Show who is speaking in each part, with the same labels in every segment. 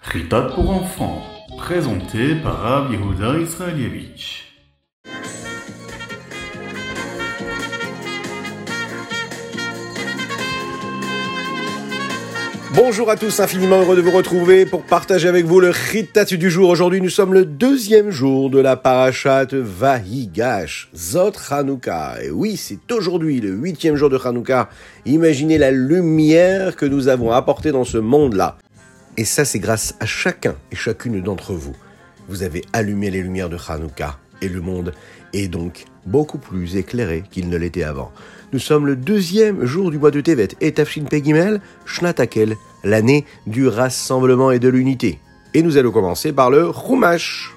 Speaker 1: Ritat pour enfants, présenté par Rav Israelievich.
Speaker 2: Bonjour à tous, infiniment heureux de vous retrouver pour partager avec vous le Ritat du jour. Aujourd'hui, nous sommes le deuxième jour de la parashat Vahigash, Zot Hanouka. Et oui, c'est aujourd'hui le huitième jour de Hanouka. Imaginez la lumière que nous avons apportée dans ce monde-là. Et ça, c'est grâce à chacun et chacune d'entre vous. Vous avez allumé les lumières de Hanouka et le monde est donc beaucoup plus éclairé qu'il ne l'était avant. Nous sommes le deuxième jour du mois de Tevet et Tafshin Pegimel, Shnatakel, l'année du rassemblement et de l'unité. Et nous allons commencer par le Chumash.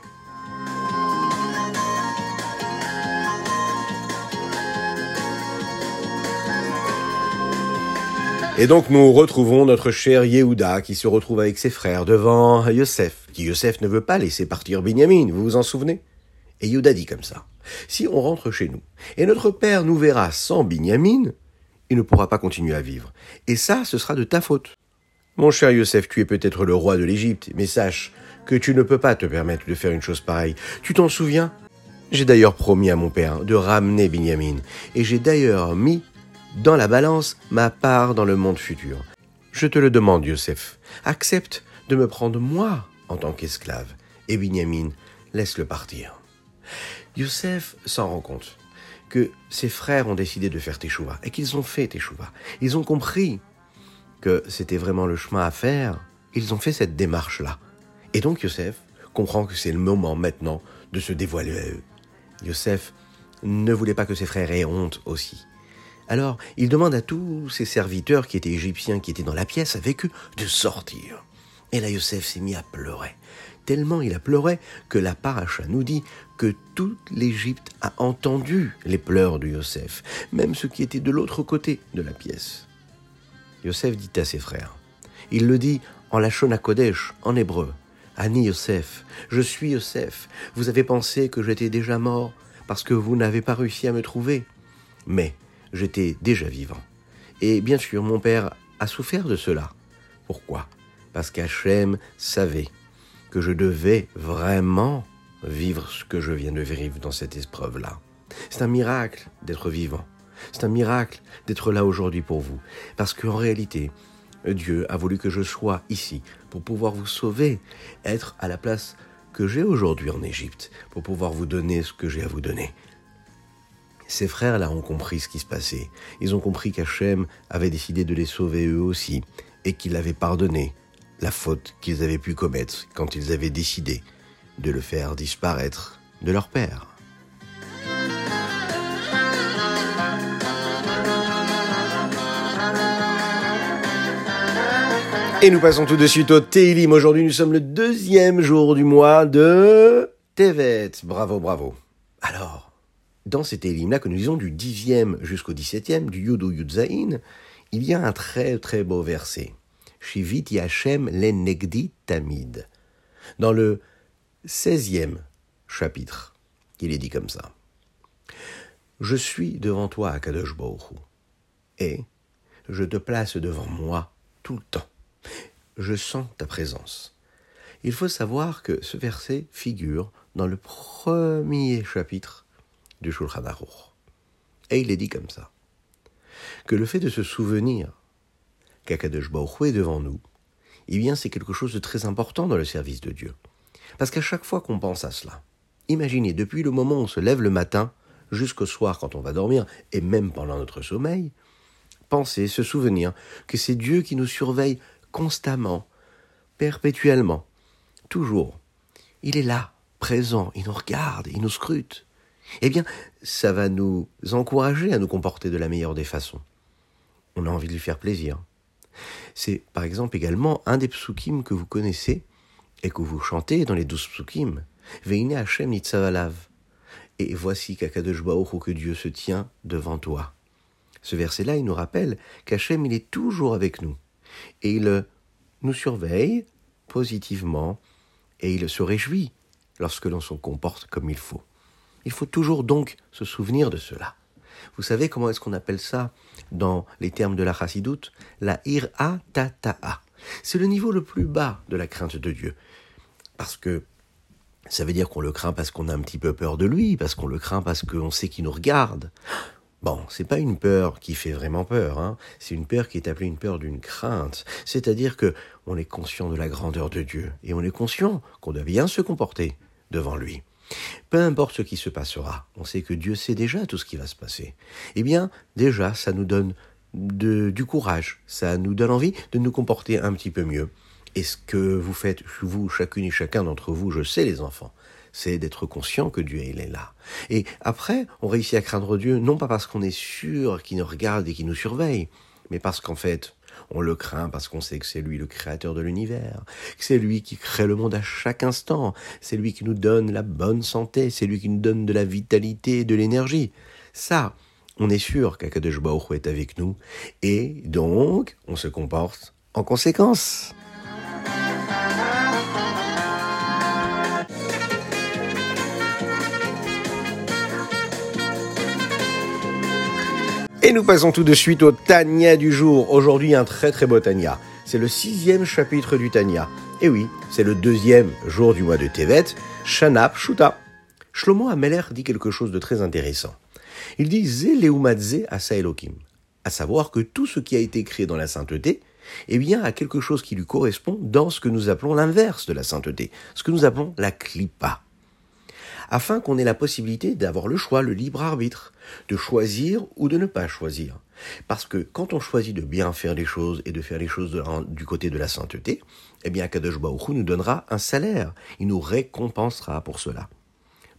Speaker 2: Et donc nous retrouvons notre cher Yehuda qui se retrouve avec ses frères devant Yosef, qui Yosef ne veut pas laisser partir Binyamin, vous vous en souvenez? Et Yehuda dit comme ça, si on rentre chez nous et notre père nous verra sans Binyamin, il ne pourra pas continuer à vivre. Et ça, ce sera de ta faute. Mon cher Yosef, tu es peut-être le roi de l'Égypte, mais sache que tu ne peux pas te permettre de faire une chose pareille. Tu t'en souviens? J'ai d'ailleurs promis à mon père de ramener Binyamin, et j'ai d'ailleurs mis dans la balance ma part dans le monde futur. Je te le demande, Yosef, accepte de me prendre moi en tant qu'esclave, et Binyamin, laisse-le partir. Yosef s'en rend compte que ses frères ont décidé de faire Teshuvah et qu'ils ont fait Teshuvah. Ils ont compris que c'était vraiment le chemin à faire. Ils ont fait cette démarche-là. Et donc Yosef comprend que c'est le moment maintenant de se dévoiler à eux. Yosef ne voulait pas que ses frères aient honte aussi. Alors, il demande à tous ses serviteurs qui étaient égyptiens, qui étaient dans la pièce avec eux, de sortir. Et là, Yosef s'est mis à pleurer. Tellement il a pleuré que la paracha nous dit que toute l'Égypte a entendu les pleurs de Yosef, même ceux qui étaient de l'autre côté de la pièce. Yosef dit à ses frères. Il le dit en la Shona Kodesh, en hébreu. Ani Yosef, je suis Yosef. Vous avez pensé que j'étais déjà mort parce que vous n'avez pas réussi à me trouver. Mais j'étais déjà vivant. Et bien sûr, mon père a souffert de cela. Pourquoi? Parce qu'Hachem savait que je devais vraiment vivre ce que je viens de vivre dans cette épreuve-là. C'est un miracle d'être vivant. C'est un miracle d'être là aujourd'hui pour vous. Parce qu'en réalité, Dieu a voulu que je sois ici pour pouvoir vous sauver, être à la place que j'ai aujourd'hui en Égypte, pour pouvoir vous donner ce que j'ai à vous donner. Ces frères-là ont compris ce qui se passait. Ils ont compris qu'Hachem avait décidé de les sauver eux aussi, et qu'il avait pardonné la faute qu'ils avaient pu commettre quand ils avaient décidé de le faire disparaître de leur père. Et nous passons tout de suite au Teilim. Aujourd'hui, nous sommes le deuxième jour du mois de Tevet. Bravo, bravo. Alors, dans ces Teilim-là que nous lisons du 10e jusqu'au 17e, du Yudu Yudzaïn, il y a un très très beau verset. Shivit Yachem Lenegdi Tamid. Dans le 16e chapitre, il est dit comme ça. Je suis devant toi, Akadosh Baruch et je te place devant moi tout le temps je sens ta présence. Il faut savoir que ce verset figure dans le premier chapitre du Shulchan Aruch. Et il est dit comme ça. Que le fait de se souvenir qu'Akadosh Baruch est devant nous, eh bien c'est quelque chose de très important dans le service de Dieu. Parce qu'à chaque fois qu'on pense à cela, imaginez, depuis le moment où on se lève le matin jusqu'au soir quand on va dormir, et même pendant notre sommeil, pensez, se souvenir que c'est Dieu qui nous surveille constamment, perpétuellement, toujours. Il est là, présent, il nous regarde, il nous scrute. Eh bien, ça va nous encourager à nous comporter de la meilleure des façons. On a envie de lui faire plaisir. C'est par exemple également un des psukim que vous connaissez et que vous chantez dans les douze psukim. Veine Hashem nitzavalav. Et voici qu'Akadosh que Dieu se tient devant toi. Ce verset-là, il nous rappelle qu'Hachem, il est toujours avec nous et il nous surveille positivement et il se réjouit lorsque l'on se comporte comme il faut. Il faut toujours donc se souvenir de cela. Vous savez comment est-ce qu'on appelle ça dans les termes de la chassidoute? La ira tata'a. C'est le niveau le plus bas de la crainte de Dieu. Parce que ça veut dire qu'on le craint parce qu'on a un petit peu peur de lui, parce qu'on le craint parce qu'on sait qu'il nous regarde. Bon, c'est pas une peur qui fait vraiment peur, hein. C'est une peur qui est appelée une peur d'une crainte. C'est-à-dire que on est conscient de la grandeur de Dieu et on est conscient qu'on doit bien se comporter devant lui. Peu importe ce qui se passera, on sait que Dieu sait déjà tout ce qui va se passer. Eh bien, déjà, ça nous donne du courage, ça nous donne envie de nous comporter un petit peu mieux. Et ce que vous faites, vous, chacune et chacun d'entre vous, je sais les enfants, c'est d'être conscient que Dieu est là. Et après, on réussit à craindre Dieu, non pas parce qu'on est sûr qu'il nous regarde et qu'il nous surveille, mais parce qu'en fait, on le craint parce qu'on sait que c'est lui le créateur de l'univers, que c'est lui qui crée le monde à chaque instant, c'est lui qui nous donne la bonne santé, c'est lui qui nous donne de la vitalité et de l'énergie. Ça, on est sûr qu'Akadosh est avec nous, et donc on se comporte en conséquence. Et nous passons tout de suite au Tania du jour. Aujourd'hui, un très très beau Tania. C'est le sixième chapitre du Tania. Et oui, c'est le deuxième jour du mois de Tevet, Shanap Shuta. Shlomo Ameler dit quelque chose de très intéressant. Il dit Zeleumadze Asa Elohim, à savoir que tout ce qui a été créé dans la sainteté, eh bien, a quelque chose qui lui correspond dans ce que nous appelons l'inverse de la sainteté, ce que nous appelons la klipa afin qu'on ait la possibilité d'avoir le choix, le libre arbitre, de choisir ou de ne pas choisir. Parce que quand on choisit de bien faire les choses et de faire les choses du côté de la sainteté, eh bien Kadosh Baruch nous donnera un salaire, il nous récompensera pour cela.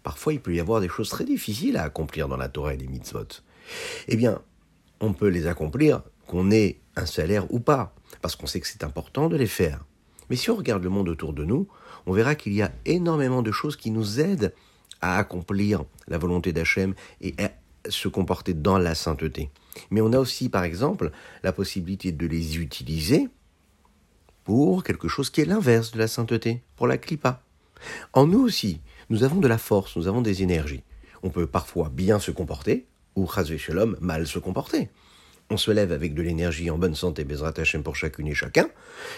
Speaker 2: Parfois, il peut y avoir des choses très difficiles à accomplir dans la Torah et les mitzvot. Eh bien, on peut les accomplir qu'on ait un salaire ou pas, parce qu'on sait que c'est important de les faire. Mais si on regarde le monde autour de nous, on verra qu'il y a énormément de choses qui nous aident à accomplir la volonté d'Hachem et à se comporter dans la sainteté. Mais on a aussi, par exemple, la possibilité de les utiliser pour quelque chose qui est l'inverse de la sainteté, pour la clipa. En nous aussi, nous avons de la force, nous avons des énergies. On peut parfois bien se comporter, ou shalom, mal se comporter. On se lève avec de l'énergie en bonne santé, Bezrat Hachem pour chacune et chacun.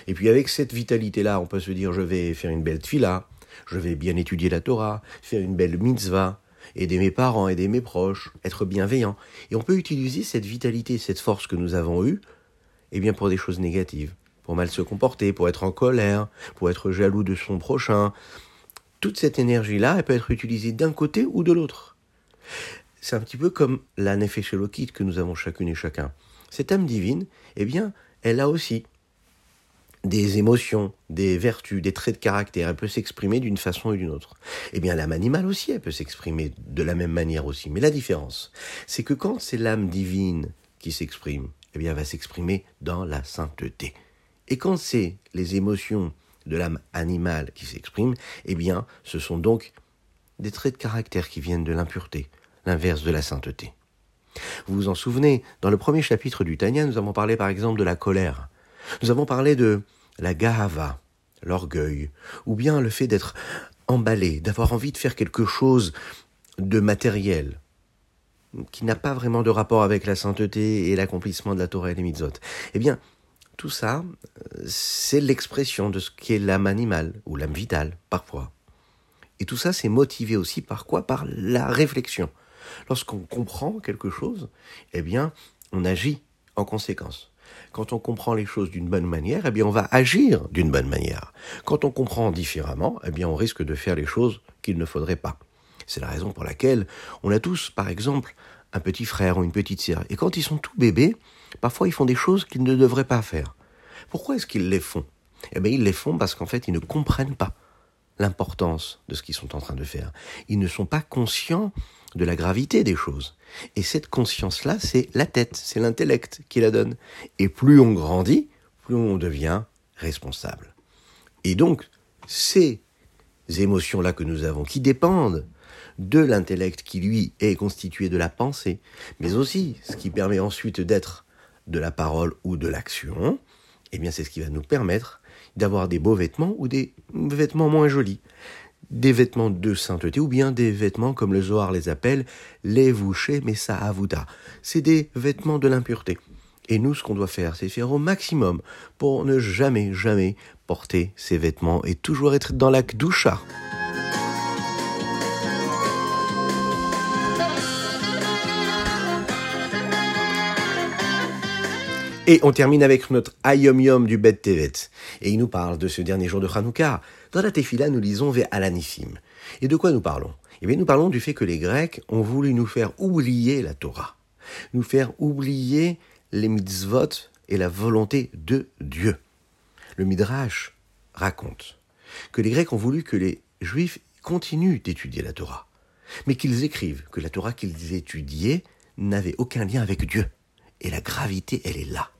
Speaker 2: Et puis avec cette vitalité-là, on peut se dire, je vais faire une belle tfila, je vais bien étudier la Torah, faire une belle mitzvah, aider mes parents, aider mes proches, être bienveillant. Et on peut utiliser cette vitalité, cette force que nous avons eue, eh bien pour des choses négatives, pour mal se comporter, pour être en colère, pour être jaloux de son prochain. Toute cette énergie-là, elle peut être utilisée d'un côté ou de l'autre. C'est un petit peu comme la Nefesh que nous avons chacune et chacun. Cette âme divine, eh bien, elle a aussi des émotions, des vertus, des traits de caractère. Elle peut s'exprimer d'une façon ou d'une autre. Eh bien, l'âme animale aussi, elle peut s'exprimer de la même manière aussi. Mais la différence, c'est que quand c'est l'âme divine qui s'exprime, eh bien, elle va s'exprimer dans la sainteté. Et quand c'est les émotions de l'âme animale qui s'expriment, eh bien, ce sont donc des traits de caractère qui viennent de l'impureté, l'inverse de la sainteté. Vous vous en souvenez, dans le premier chapitre du Tanya, nous avons parlé par exemple de la colère. Nous avons parlé de la gahava, l'orgueil, ou bien le fait d'être emballé, d'avoir envie de faire quelque chose de matériel, qui n'a pas vraiment de rapport avec la sainteté et l'accomplissement de la Torah et des mitzvot. Eh bien, tout ça, c'est l'expression de ce qu'est l'âme animale, ou l'âme vitale, parfois. Et tout ça, c'est motivé aussi par quoi Par la réflexion. Lorsqu'on comprend quelque chose, eh bien, on agit en conséquence. Quand on comprend les choses d'une bonne manière, eh bien, on va agir d'une bonne manière. Quand on comprend différemment, eh bien, on risque de faire les choses qu'il ne faudrait pas. C'est la raison pour laquelle on a tous, par exemple, un petit frère ou une petite sœur. Et quand ils sont tout bébés, parfois ils font des choses qu'ils ne devraient pas faire. Pourquoi est-ce qu'ils les font? Eh bien, ils les font parce qu'en fait, ils ne comprennent pas l'importance de ce qu'ils sont en train de faire. Ils ne sont pas conscients de la gravité des choses. Et cette conscience-là, c'est la tête, c'est l'intellect qui la donne. Et plus on grandit, plus on devient responsable. Et donc, ces émotions-là que nous avons, qui dépendent de l'intellect qui, lui, est constitué de la pensée, mais aussi ce qui permet ensuite d'être de la parole ou de l'action, eh bien c'est ce qui va nous permettre d'avoir des beaux vêtements ou des vêtements moins jolis, des vêtements de sainteté ou bien des vêtements comme le Zohar les appelle, les vouchés messa avuda. C'est des vêtements de l'impureté. Et nous, ce qu'on doit faire, c'est faire au maximum pour ne jamais, jamais porter ces vêtements et toujours être dans la kdusha. Et on termine avec notre Ayom Yom du Bet Tevet. Et il nous parle de ce dernier jour de Hanouka. Dans la Tefila, nous lisons Ve Alanifim. Et de quoi nous parlons? Eh bien, nous parlons du fait que les Grecs ont voulu nous faire oublier la Torah. Nous faire oublier les mitzvot et la volonté de Dieu. Le Midrash raconte que les Grecs ont voulu que les Juifs continuent d'étudier la Torah, mais qu'ils écrivent que la Torah qu'ils étudiaient n'avait aucun lien avec Dieu. Et la gravité, elle est là.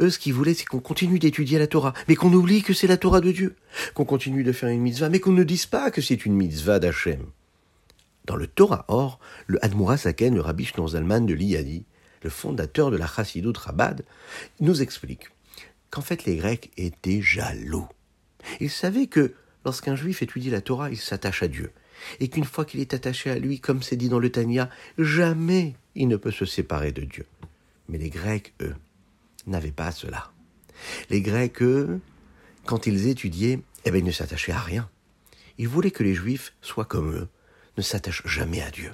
Speaker 2: Eux, ce qu'ils voulaient, c'est qu'on continue d'étudier la Torah, mais qu'on oublie que c'est la Torah de Dieu. Qu'on continue de faire une mitzvah, mais qu'on ne dise pas que c'est une mitzvah d'Hachem. Dans le Torah, or, le Admura Saken, le Rabbi Zalman de l'Iyadi, le fondateur de la Chassidut Rabad, nous explique qu'en fait les Grecs étaient jaloux. Ils savaient que lorsqu'un juif étudie la Torah, il s'attache à Dieu. Et qu'une fois qu'il est attaché à lui, comme c'est dit dans le Tanya, jamais il ne peut se séparer de Dieu. Mais les Grecs, eux, n'avaient pas cela. Les Grecs, eux, quand ils étudiaient, eh bien, ils ne s'attachaient à rien. Ils voulaient que les Juifs soient comme eux, ne s'attachent jamais à Dieu.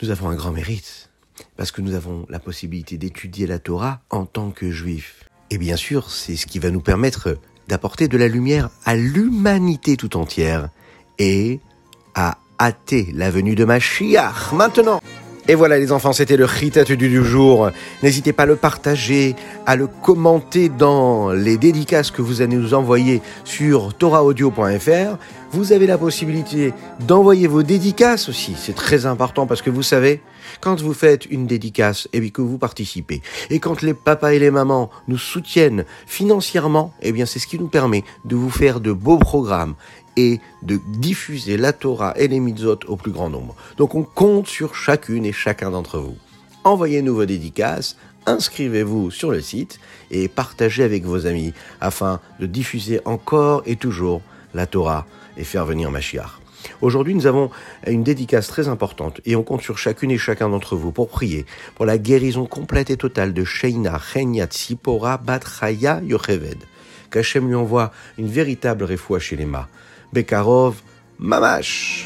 Speaker 2: Nous avons un grand mérite, parce que nous avons la possibilité d'étudier la Torah en tant que Juifs. Et bien sûr, c'est ce qui va nous permettre d'apporter de la lumière à l'humanité tout entière et à hâter la venue de Mashiach maintenant. Et voilà les enfants, c'était le Ritat du jour. N'hésitez pas à le partager, à le commenter dans les dédicaces que vous allez nous envoyer sur toraaudio.fr. Vous avez la possibilité d'envoyer vos dédicaces aussi. C'est très important parce que vous savez, quand vous faites une dédicace et que vous participez, et quand les papas et les mamans nous soutiennent financièrement, eh bien c'est ce qui nous permet de vous faire de beaux programmes et de diffuser la Torah et les mitzvot au plus grand nombre. Donc on compte sur chacune et chacun d'entre vous. Envoyez-nous vos dédicaces, inscrivez-vous sur le site et partagez avec vos amis afin de diffuser encore et toujours la Torah et faire venir Mashiach. Aujourd'hui, nous avons une dédicace très importante et on compte sur chacune et chacun d'entre vous pour prier pour la guérison complète et totale de Sheina Chenyat Sipora Batraya Yocheved. Qu'Hachem lui envoie une véritable réfoua chez les mâts. Bekarov Mamash.